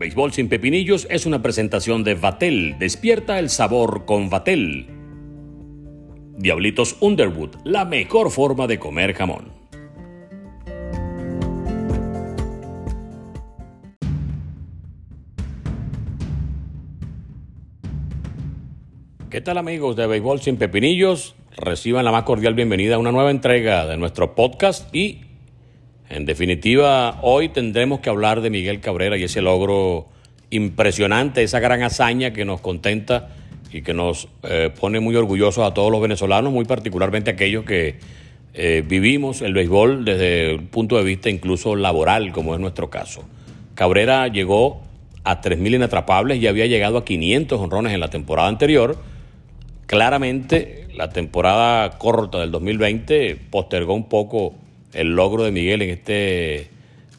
Béisbol sin pepinillos es una presentación de Vatel. Despierta el sabor con Vatel. Diablitos Underwood, la mejor forma de comer jamón. ¿Qué tal amigos de Béisbol sin pepinillos? Reciban la más cordial bienvenida a una nueva entrega de nuestro podcast y en definitiva, hoy tendremos que hablar de Miguel Cabrera y ese logro impresionante, esa gran hazaña que nos contenta y que nos eh, pone muy orgullosos a todos los venezolanos, muy particularmente aquellos que eh, vivimos el béisbol desde un punto de vista incluso laboral, como es nuestro caso. Cabrera llegó a 3.000 inatrapables y había llegado a 500 honrones en la temporada anterior. Claramente, la temporada corta del 2020 postergó un poco el logro de Miguel en este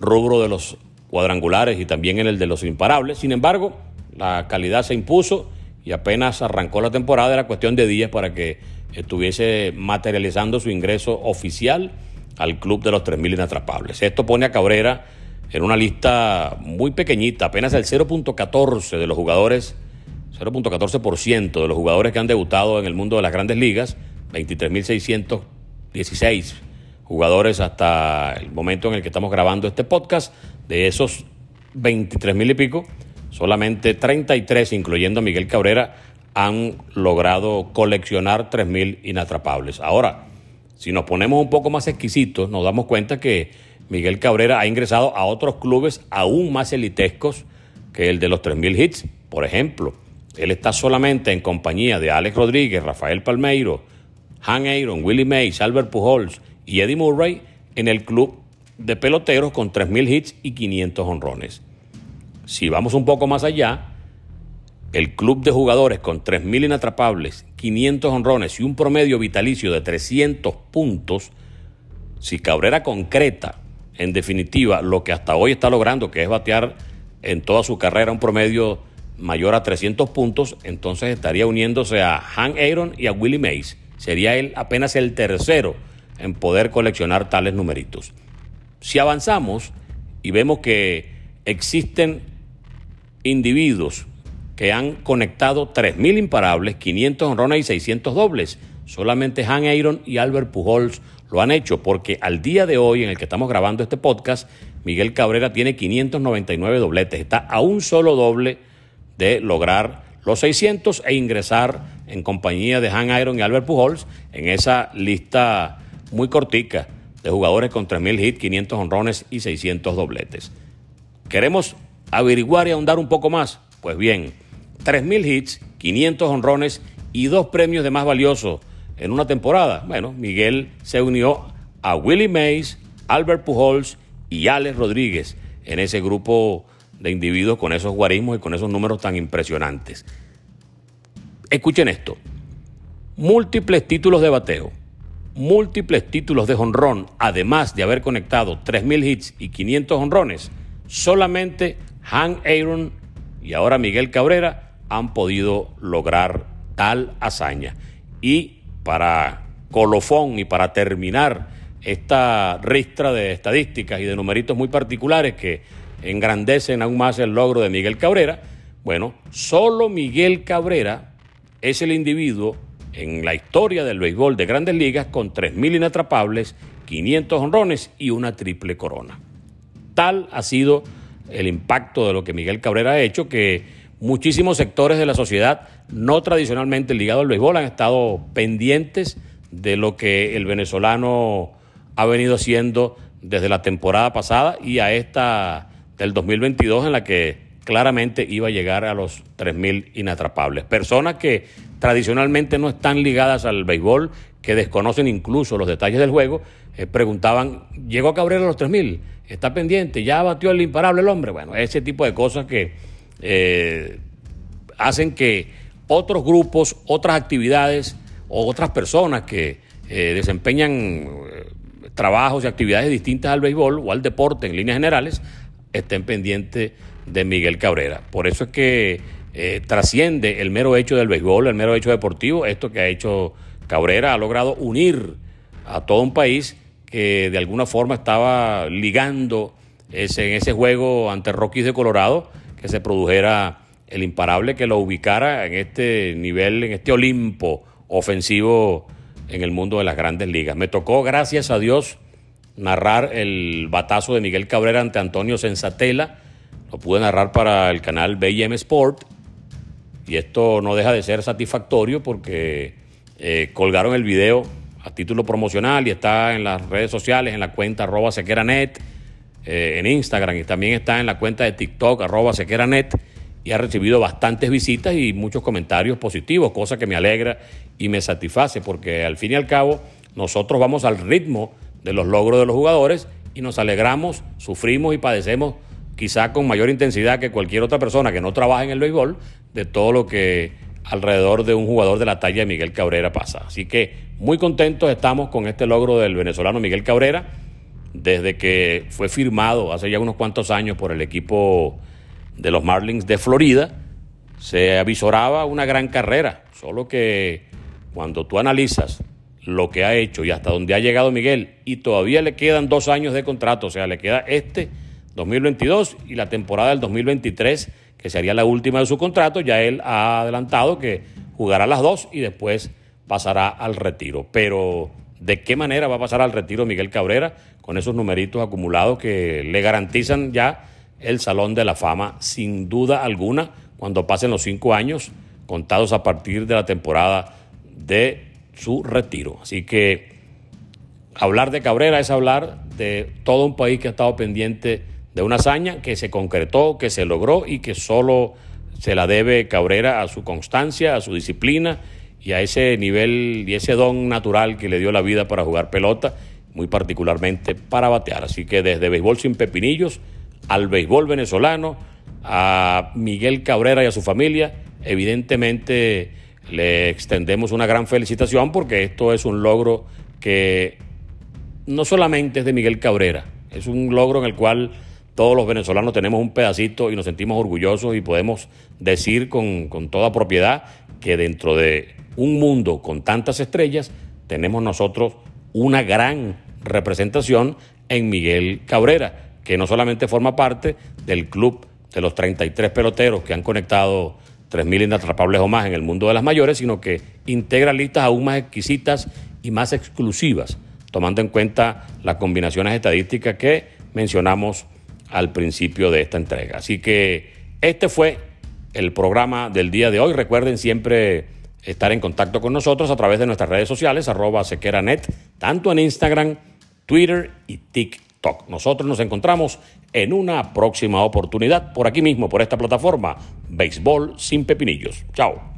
rubro de los cuadrangulares y también en el de los imparables. Sin embargo, la calidad se impuso y apenas arrancó la temporada era cuestión de días para que estuviese materializando su ingreso oficial al club de los 3.000 inatrapables. Esto pone a Cabrera en una lista muy pequeñita, apenas el 0.14 de los jugadores, 0.14% de los jugadores que han debutado en el mundo de las grandes ligas, 23.616 jugadores hasta el momento en el que estamos grabando este podcast. De esos 23 mil y pico, solamente 33, incluyendo a Miguel Cabrera, han logrado coleccionar 3 mil inatrapables. Ahora, si nos ponemos un poco más exquisitos, nos damos cuenta que Miguel Cabrera ha ingresado a otros clubes aún más elitescos que el de los 3.000 hits. Por ejemplo, él está solamente en compañía de Alex Rodríguez, Rafael Palmeiro, Han Aaron, Willie Mays, Albert Pujols y Eddie Murray en el club de peloteros con 3.000 hits y 500 honrones. Si vamos un poco más allá, el club de jugadores con 3.000 inatrapables, 500 honrones y un promedio vitalicio de 300 puntos, si Cabrera concreta, en definitiva, lo que hasta hoy está logrando, que es batear en toda su carrera un promedio mayor a 300 puntos, entonces estaría uniéndose a Hank Aaron y a Willie Mays. Sería él apenas el tercero en poder coleccionar tales numeritos. Si avanzamos y vemos que existen individuos que han conectado 3.000 imparables, 500 honrones y 600 dobles, solamente Han Aaron y Albert Pujols lo han hecho porque al día de hoy en el que estamos grabando este podcast, Miguel Cabrera tiene 599 dobletes, está a un solo doble de lograr los 600 e ingresar en compañía de Han Aaron y Albert Pujols en esa lista muy cortica de jugadores con 3.000 hits, 500 honrones y 600 dobletes. ¿Queremos averiguar y ahondar un poco más? Pues bien, 3.000 hits, 500 honrones y dos premios de más valioso en una temporada. Bueno, Miguel se unió a Willie Mays, Albert Pujols y Alex Rodríguez en ese grupo de individuos con esos guarismos y con esos números tan impresionantes. Escuchen esto. Múltiples títulos de bateo, múltiples títulos de jonrón, además de haber conectado 3.000 hits y 500 honrones, solamente Han Aaron y ahora Miguel Cabrera han podido lograr tal hazaña. Y para colofón y para terminar esta ristra de estadísticas y de numeritos muy particulares que engrandecen aún más el logro de Miguel Cabrera, bueno, solo Miguel Cabrera es el individuo en la historia del béisbol de grandes ligas con 3.000 inatrapables, 500 honrones y una triple corona. Tal ha sido el impacto de lo que Miguel Cabrera ha hecho que muchísimos sectores de la sociedad no tradicionalmente ligados al béisbol han estado pendientes de lo que el venezolano ha venido haciendo desde la temporada pasada y a esta del 2022 en la que claramente iba a llegar a los 3.000 inatrapables. Personas que tradicionalmente no están ligadas al béisbol, que desconocen incluso los detalles del juego, eh, preguntaban, ¿llegó Cabrera a los 3.000? ¿Está pendiente? ¿Ya batió el imparable el hombre? Bueno, ese tipo de cosas que eh, hacen que otros grupos, otras actividades o otras personas que eh, desempeñan trabajos y actividades distintas al béisbol o al deporte en líneas generales estén pendientes de Miguel Cabrera. Por eso es que eh, trasciende el mero hecho del béisbol, el mero hecho deportivo. Esto que ha hecho Cabrera ha logrado unir a todo un país que de alguna forma estaba ligando ese, en ese juego ante Rockies de Colorado que se produjera el imparable que lo ubicara en este nivel, en este Olimpo ofensivo en el mundo de las grandes ligas. Me tocó, gracias a Dios, narrar el batazo de Miguel Cabrera ante Antonio Sensatela. Lo pude narrar para el canal BM Sport. Y esto no deja de ser satisfactorio porque eh, colgaron el video a título promocional y está en las redes sociales, en la cuenta arroba sequeranet, eh, en Instagram y también está en la cuenta de TikTok arroba sequeranet y ha recibido bastantes visitas y muchos comentarios positivos, cosa que me alegra y me satisface porque al fin y al cabo nosotros vamos al ritmo de los logros de los jugadores y nos alegramos, sufrimos y padecemos quizá con mayor intensidad que cualquier otra persona que no trabaja en el béisbol de todo lo que alrededor de un jugador de la talla de Miguel Cabrera pasa. Así que muy contentos estamos con este logro del venezolano Miguel Cabrera desde que fue firmado hace ya unos cuantos años por el equipo de los Marlins de Florida. Se avisoraba una gran carrera, solo que cuando tú analizas lo que ha hecho y hasta dónde ha llegado Miguel y todavía le quedan dos años de contrato, o sea, le queda este 2022 y la temporada del 2023, que sería la última de su contrato, ya él ha adelantado que jugará las dos y después pasará al retiro. Pero, ¿de qué manera va a pasar al retiro Miguel Cabrera con esos numeritos acumulados que le garantizan ya el Salón de la Fama, sin duda alguna, cuando pasen los cinco años contados a partir de la temporada de su retiro. Así que hablar de Cabrera es hablar de todo un país que ha estado pendiente de una hazaña que se concretó, que se logró y que solo se la debe Cabrera a su constancia, a su disciplina y a ese nivel y ese don natural que le dio la vida para jugar pelota, muy particularmente para batear. Así que desde Béisbol sin Pepinillos al béisbol venezolano, a Miguel Cabrera y a su familia, evidentemente le extendemos una gran felicitación porque esto es un logro que no solamente es de Miguel Cabrera, es un logro en el cual todos los venezolanos tenemos un pedacito y nos sentimos orgullosos y podemos decir con, con toda propiedad que dentro de un mundo con tantas estrellas tenemos nosotros una gran representación en Miguel Cabrera, que no solamente forma parte del club de los 33 peloteros que han conectado 3.000 inatrapables o más en el mundo de las mayores, sino que integra listas aún más exquisitas y más exclusivas, tomando en cuenta las combinaciones estadísticas que mencionamos al principio de esta entrega. Así que este fue el programa del día de hoy. Recuerden siempre estar en contacto con nosotros a través de nuestras redes sociales, arroba sequeranet, tanto en Instagram, Twitter y TikTok. Nosotros nos encontramos en una próxima oportunidad por aquí mismo, por esta plataforma, Béisbol sin Pepinillos. Chao.